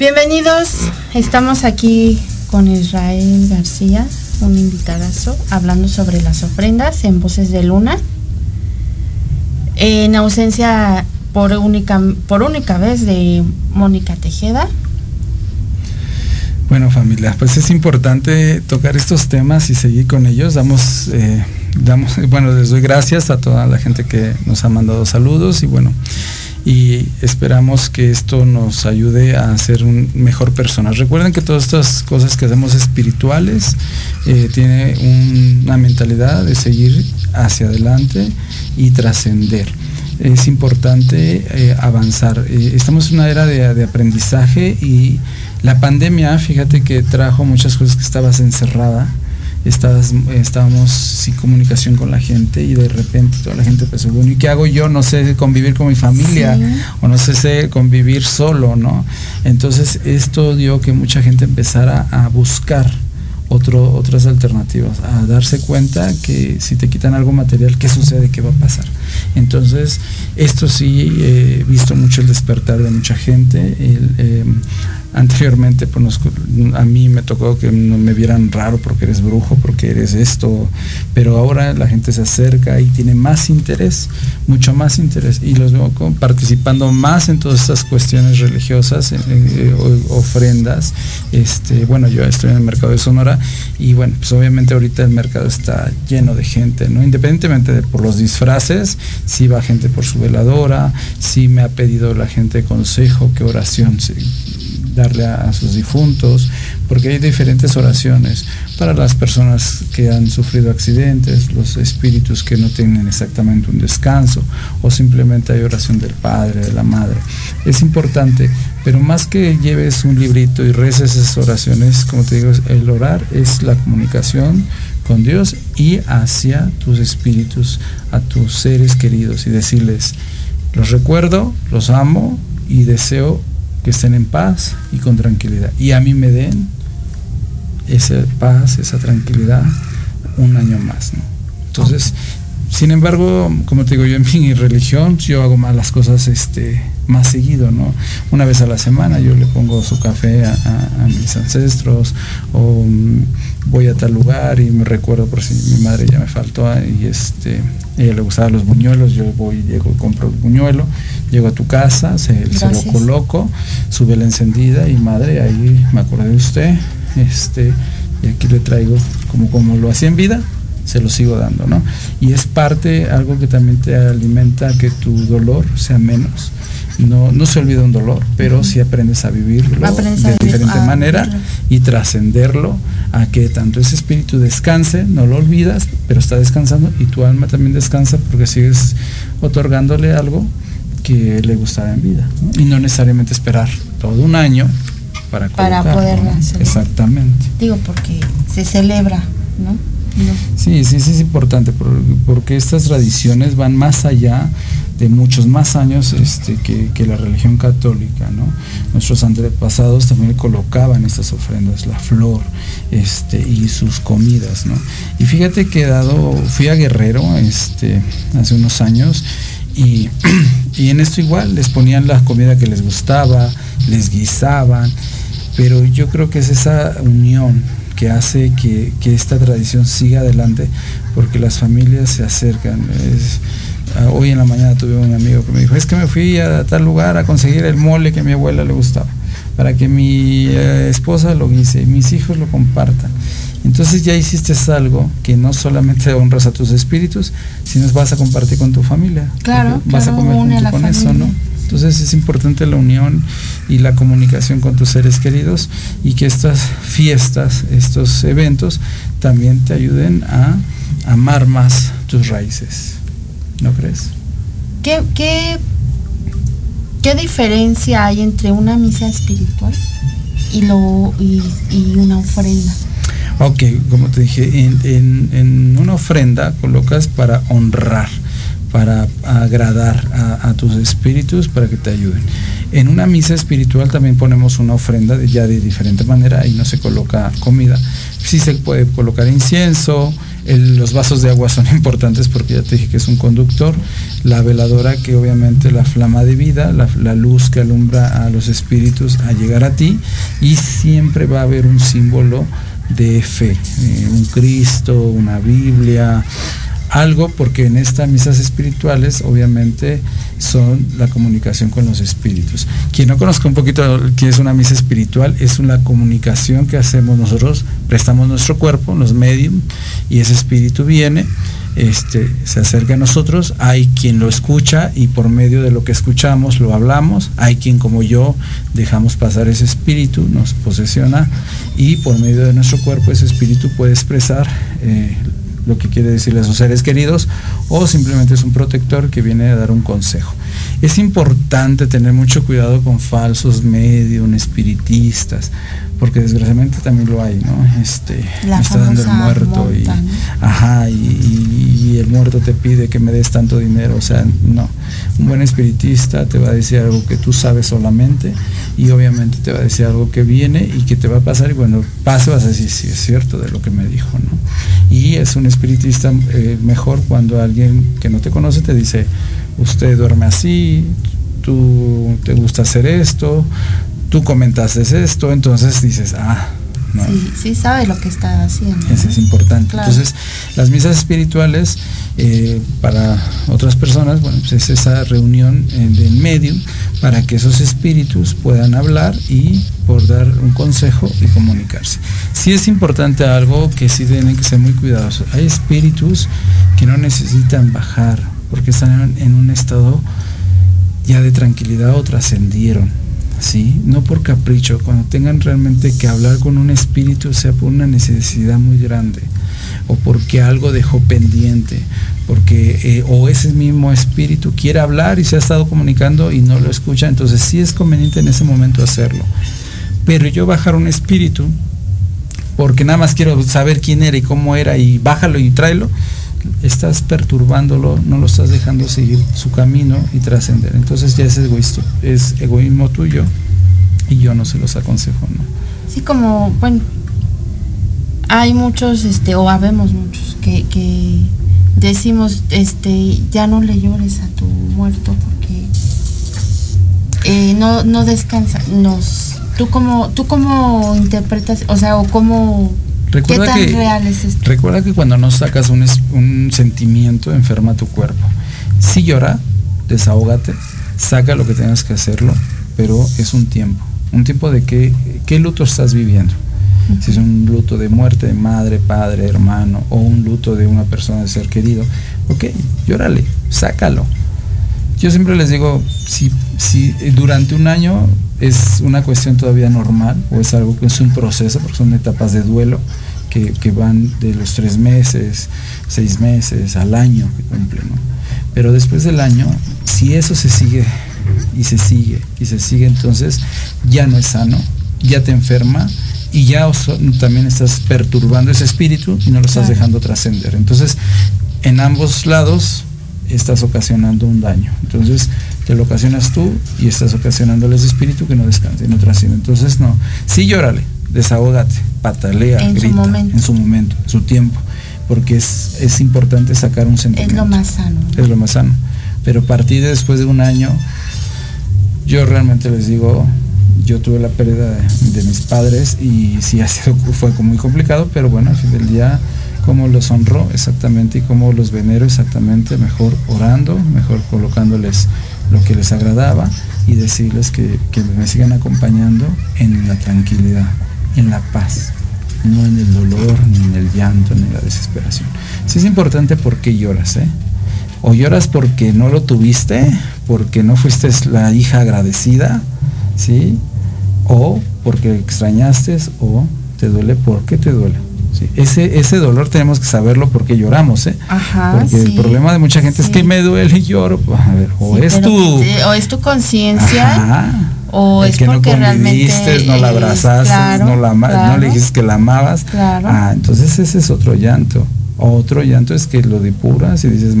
Bienvenidos, estamos aquí con Israel García, un invitadazo, hablando sobre las ofrendas en Voces de Luna. En ausencia por única, por única vez de Mónica Tejeda. Bueno familia, pues es importante tocar estos temas y seguir con ellos. Damos, eh, damos, bueno, les doy gracias a toda la gente que nos ha mandado saludos y bueno, y esperamos que esto nos ayude a ser un mejor persona. Recuerden que todas estas cosas que hacemos espirituales eh, tiene un- una mentalidad de seguir hacia adelante y trascender. Es importante eh, avanzar. Eh, estamos en una era de, de aprendizaje y la pandemia, fíjate que trajo muchas cosas que estabas encerrada estábamos sin comunicación con la gente y de repente toda la gente pensó, bueno, ¿y qué hago yo? No sé convivir con mi familia Sí. o no sé, sé convivir solo, ¿no? Entonces esto dio que mucha gente empezara a buscar otro, otras alternativas, a darse cuenta que si te quitan algo material, ¿qué sucede? ¿Qué va a pasar? Entonces, esto sí, eh, he visto mucho el despertar de mucha gente, el, eh, anteriormente pues a mí me tocó que me vieran raro porque eres brujo, porque eres esto, pero ahora la gente se acerca y tiene más interés, mucho más interés, y los veo participando más en todas estas cuestiones religiosas, eh, o- ofrendas. Este, bueno, yo estoy en el mercado de Sonora y bueno, pues obviamente ahorita el mercado está lleno de gente, ¿no? Independientemente de por los disfraces, sí va gente por su veladora, sí me ha pedido la gente consejo, qué oración darle a, sus difuntos, porque hay diferentes oraciones para las personas que han sufrido accidentes, los espíritus que no tienen exactamente un descanso, o simplemente hay oración del padre, de la madre. Es importante, pero más que lleves un librito y reces esas oraciones, como te digo, el orar es la comunicación con Dios y hacia tus espíritus, a tus seres queridos y decirles, los recuerdo, los amo y deseo que estén en paz y con tranquilidad. Y a mí me den esa paz, esa tranquilidad un año más. ¿no? Entonces, sin embargo, como te digo, yo en mi religión, yo hago más las cosas este, más seguido, ¿no? Una vez a la semana yo le pongo su café a, a- a mis ancestros o mm, voy a tal lugar y me recuerdo por si mi madre ya me faltó ah, y este, a ella le gustaban los buñuelos, yo voy, llego, compro el buñuelo, llego a tu casa, se, se lo coloco, sube la encendida y madre, ahí me acordé de usted, este, y aquí le traigo como, como lo hacía en vida, se lo sigo dando, ¿no? Y es parte, algo que también te alimenta que tu dolor sea menos. No, no se olvida un dolor, pero sí aprendes a vivirlo Aprendes a de vivir- diferente a manera vivirlo. y trascenderlo a que tanto ese espíritu descanse, no lo olvidas, pero está descansando y tu alma también descansa porque sigues otorgándole algo que le gustaba en vida. ¿no? Y no necesariamente esperar todo un año para, Para poderla ¿no? Exactamente. Digo, porque se celebra, ¿no? Sí, sí, sí es importante por- porque estas tradiciones van más allá de muchos más años este, que, la religión católica. Nuestros antepasados también colocaban estas ofrendas, la flor, este, y sus comidas. Y fíjate que dado, fui a Guerrero, este, hace unos años, y, (clears throat) y en esto igual les ponían la comida que les gustaba, les guisaban, pero yo creo que es esa unión que hace que, que esta tradición siga adelante porque las familias se acercan. Es- ah, hoy en la mañana tuve un amigo que me dijo, es que me fui a tal lugar a conseguir el mole que a mi abuela le gustaba, para que mi eh, esposa lo guise y mis hijos lo compartan. Entonces ya hiciste algo que no solamente honras a tus espíritus, sino vas a compartir con tu familia. Claro, vas claro, a comer junto con eso, familia. ¿no? Entonces es importante la unión y la comunicación con tus seres queridos y que estas fiestas, estos eventos también te ayuden a amar más tus raíces. ¿No crees? ¿Qué, qué, qué diferencia hay entre una misa espiritual y, lo, y, y una ofrenda? Ok, como te dije, en, en- en una ofrenda colocas para honrar, para agradar a, tus espíritus, para que te ayuden. En una misa espiritual también ponemos una ofrenda ya de diferente manera, ahí no se coloca comida. Sí se puede colocar incienso, los vasos de agua son (laughs) importantes porque ya te dije que es un conductor, la veladora que obviamente la flama de vida, la, la luz que alumbra a los espíritus a llegar a ti y siempre va a haber un símbolo de fe, eh, un Cristo, una Biblia, algo porque en estas misas espirituales obviamente son la comunicación con los espíritus. Quien no conozca un poquito qué es una misa espiritual, es una comunicación que hacemos nosotros, prestamos nuestro cuerpo, los medium, y ese espíritu viene, este, se acerca a nosotros, hay quien lo escucha y por medio de lo que escuchamos lo hablamos, hay quien como yo dejamos pasar ese espíritu, nos posesiona y por medio de nuestro cuerpo ese espíritu puede expresar eh, lo que quiere decirle a sus seres queridos o simplemente es un protector que viene a dar un consejo. Es importante tener mucho cuidado con falsos medios, espiritistas, porque desgraciadamente también lo hay, ¿no? Este, La me está dando el muerto y, ajá, y, y- y el muerto te pide que me des tanto dinero, o sea, no. Un buen espiritista te va a decir algo que tú sabes solamente y obviamente te va a decir algo que viene y que te va a pasar y bueno, pasa vas a decir si es cierto de lo que me dijo, ¿no? Y es un espiritista eh, mejor cuando alguien que no te conoce te dice, usted duerme así, tú te gusta hacer esto, tú comentaste esto, entonces dices, ah, no. Sí, sí sabe lo que está haciendo. Eso es importante. Claro. Entonces, las misas espirituales eh, para otras personas, bueno, pues es esa reunión eh, del medium para que esos espíritus puedan hablar y por dar un consejo y comunicarse. Sí es importante algo que sí tienen que ser muy cuidadosos. Hay espíritus que no necesitan bajar porque están en, un estado ya de tranquilidad o trascendieron. ¿sí? No por capricho, cuando tengan realmente que hablar con un espíritu sea por una necesidad muy grande o porque algo dejó pendiente, porque eh, o ese mismo espíritu quiere hablar y se ha estado comunicando y no lo escucha, entonces sí es conveniente en ese momento hacerlo. Pero yo bajar un espíritu porque nada más quiero saber quién era y cómo era y bájalo y tráelo, estás perturbándolo, no lo estás dejando seguir su camino y trascender. Entonces ya es egoísta, es egoísmo tuyo y yo no se los aconsejo, ¿no? Sí, como, bueno, hay muchos, este, o habemos muchos, que, que decimos, este, ya no le llores a tu muerto porque eh, no, no descansa. Nos, ¿tú cómo, ¿Tú cómo interpretas, o sea, o cómo, Recuerda qué tan que, real es esto? Recuerda que cuando no sacas un, un sentimiento, enferma tu cuerpo. Si llora, desahógate, saca lo que tengas que hacerlo, pero es un tiempo. Un tiempo de qué, qué luto estás viviendo. Si es un luto de muerte de madre, padre, hermano, o un luto de una persona de ser querido, ok, llórale, sácalo. Yo siempre les digo, si, si durante un año es una cuestión todavía normal o es algo que es un proceso, porque son etapas de duelo que, que van de los tres meses, seis meses, al año que cumplen, ¿no? Pero después del año, si eso se sigue y se sigue y se sigue, entonces ya no es sano, ya te enferma y ya también estás perturbando ese espíritu y no lo estás Claro. dejando trascender. Entonces, en ambos lados estás ocasionando un daño. Entonces, te lo ocasionas tú y estás ocasionándole ese espíritu que no descanse no trasciende. Entonces, no, sí llórale, desahógate, patalea, En su grita, momento. en su momento, en su tiempo, porque es, es importante sacar un Es sentimiento lo más sano. ¿no? es lo más sano. Pero a partir de después de un año, yo realmente les digo, yo tuve la pérdida de, de mis padres y sí ha sido, fue muy complicado, pero bueno, al fin del día, cómo los honro exactamente y cómo los venero exactamente, mejor orando, mejor colocándoles lo que les agradaba y decirles que, que me sigan acompañando en la tranquilidad, en la paz, no en el dolor, ni en el llanto, ni en la desesperación. Sí es importante por qué lloras, ¿eh? O lloras porque no lo tuviste, porque no fuiste la hija agradecida, ¿sí? O porque extrañaste, o te duele porque te duele. ¿Sí? Ese, ese dolor tenemos que saberlo porque lloramos, ¿eh? Ajá, Porque el problema de mucha gente es que me duele y lloro. A ver, o es tu... o es tu conciencia o es que no porque realmente conviviste, no la abrazaste, claro, no, la ama- no claro. le dijiste que la amabas. Claro. Ah, entonces ese es otro llanto. Otro llanto es que lo depuras y dices,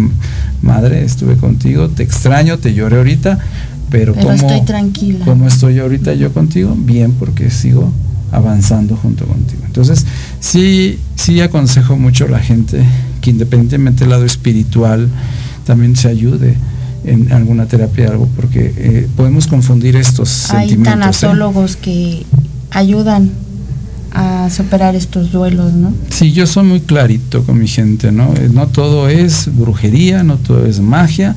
madre, estuve contigo, te extraño, te lloré ahorita, pero, Pero ¿cómo, estoy tranquila. ¿cómo estoy ahorita yo contigo? Bien, porque sigo avanzando junto contigo. Entonces, sí, sí aconsejo mucho a la gente que independientemente del lado espiritual, también se ayude en alguna terapia algo, porque eh, podemos confundir estos Hay sentimientos. ¿eh? tanatólogos que ayudan a superar estos duelos, ¿no? Sí, yo soy muy clarito con mi gente, ¿no? Eh, No todo es brujería, no todo es magia.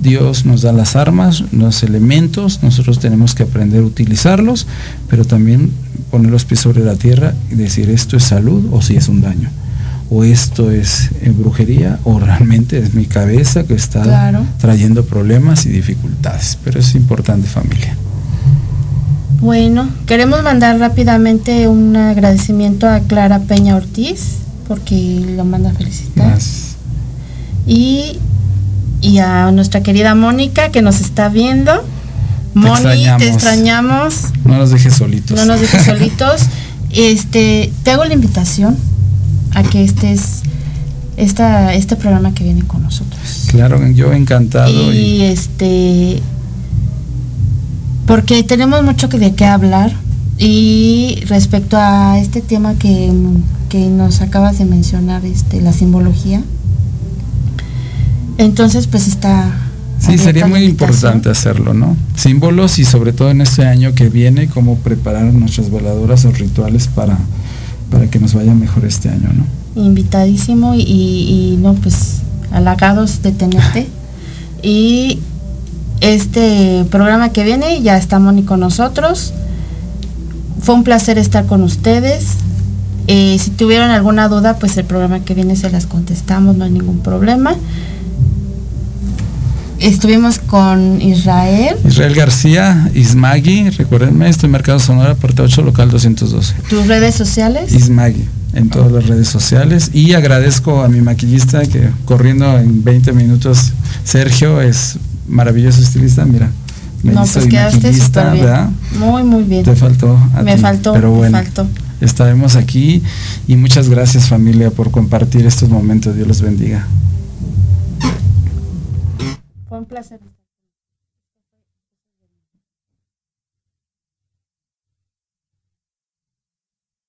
Dios nos da las armas, los elementos, nosotros tenemos que aprender a utilizarlos, pero también poner los pies sobre la tierra y decir esto es salud o si es un daño. O esto es eh, brujería o realmente es mi cabeza que está Claro. trayendo problemas y dificultades. Pero es importante familia. Bueno, queremos mandar rápidamente un agradecimiento a Clara Peña Ortiz porque lo manda a felicitar. Gracias. Y, y a nuestra querida Mónica que nos está viendo. Moni, extrañamos. te extrañamos. No nos dejes solitos. No nos dejes (laughs) solitos. Este, te hago la invitación a que estés esta, este programa que viene con nosotros. Claro, yo encantado. Y y este porque tenemos mucho que de qué hablar y respecto a este tema que, que nos acabas de mencionar, este, la simbología. Entonces, pues está Sí, sería muy importante hacerlo, ¿no? Símbolos y sobre todo en este año que viene, cómo preparar nuestras veladoras o rituales para, para que nos vaya mejor este año, ¿no? Invitadísimo y, y no, pues halagados de tenerte. (laughs) y este programa que viene ya está Moni con nosotros. Fue un placer estar con ustedes. Eh, si tuvieron alguna duda, pues el programa que viene se las contestamos, no hay ningún problema. Estuvimos con Israel. Israel García, Ismagui, recuérdenme, estoy Mercado Sonora, puerta 8, local 212. ¿Tus redes sociales? Ismagui, en todas las redes sociales. Y agradezco a mi maquillista que corriendo en 20 minutos, Sergio es maravilloso estilista, mira. Me no, pues quedaste súper bien. Muy, muy bien. Te faltó. me faltó, pero bueno, me faltó. Estaremos aquí y muchas gracias familia por compartir estos momentos. Dios los bendiga. Un placer.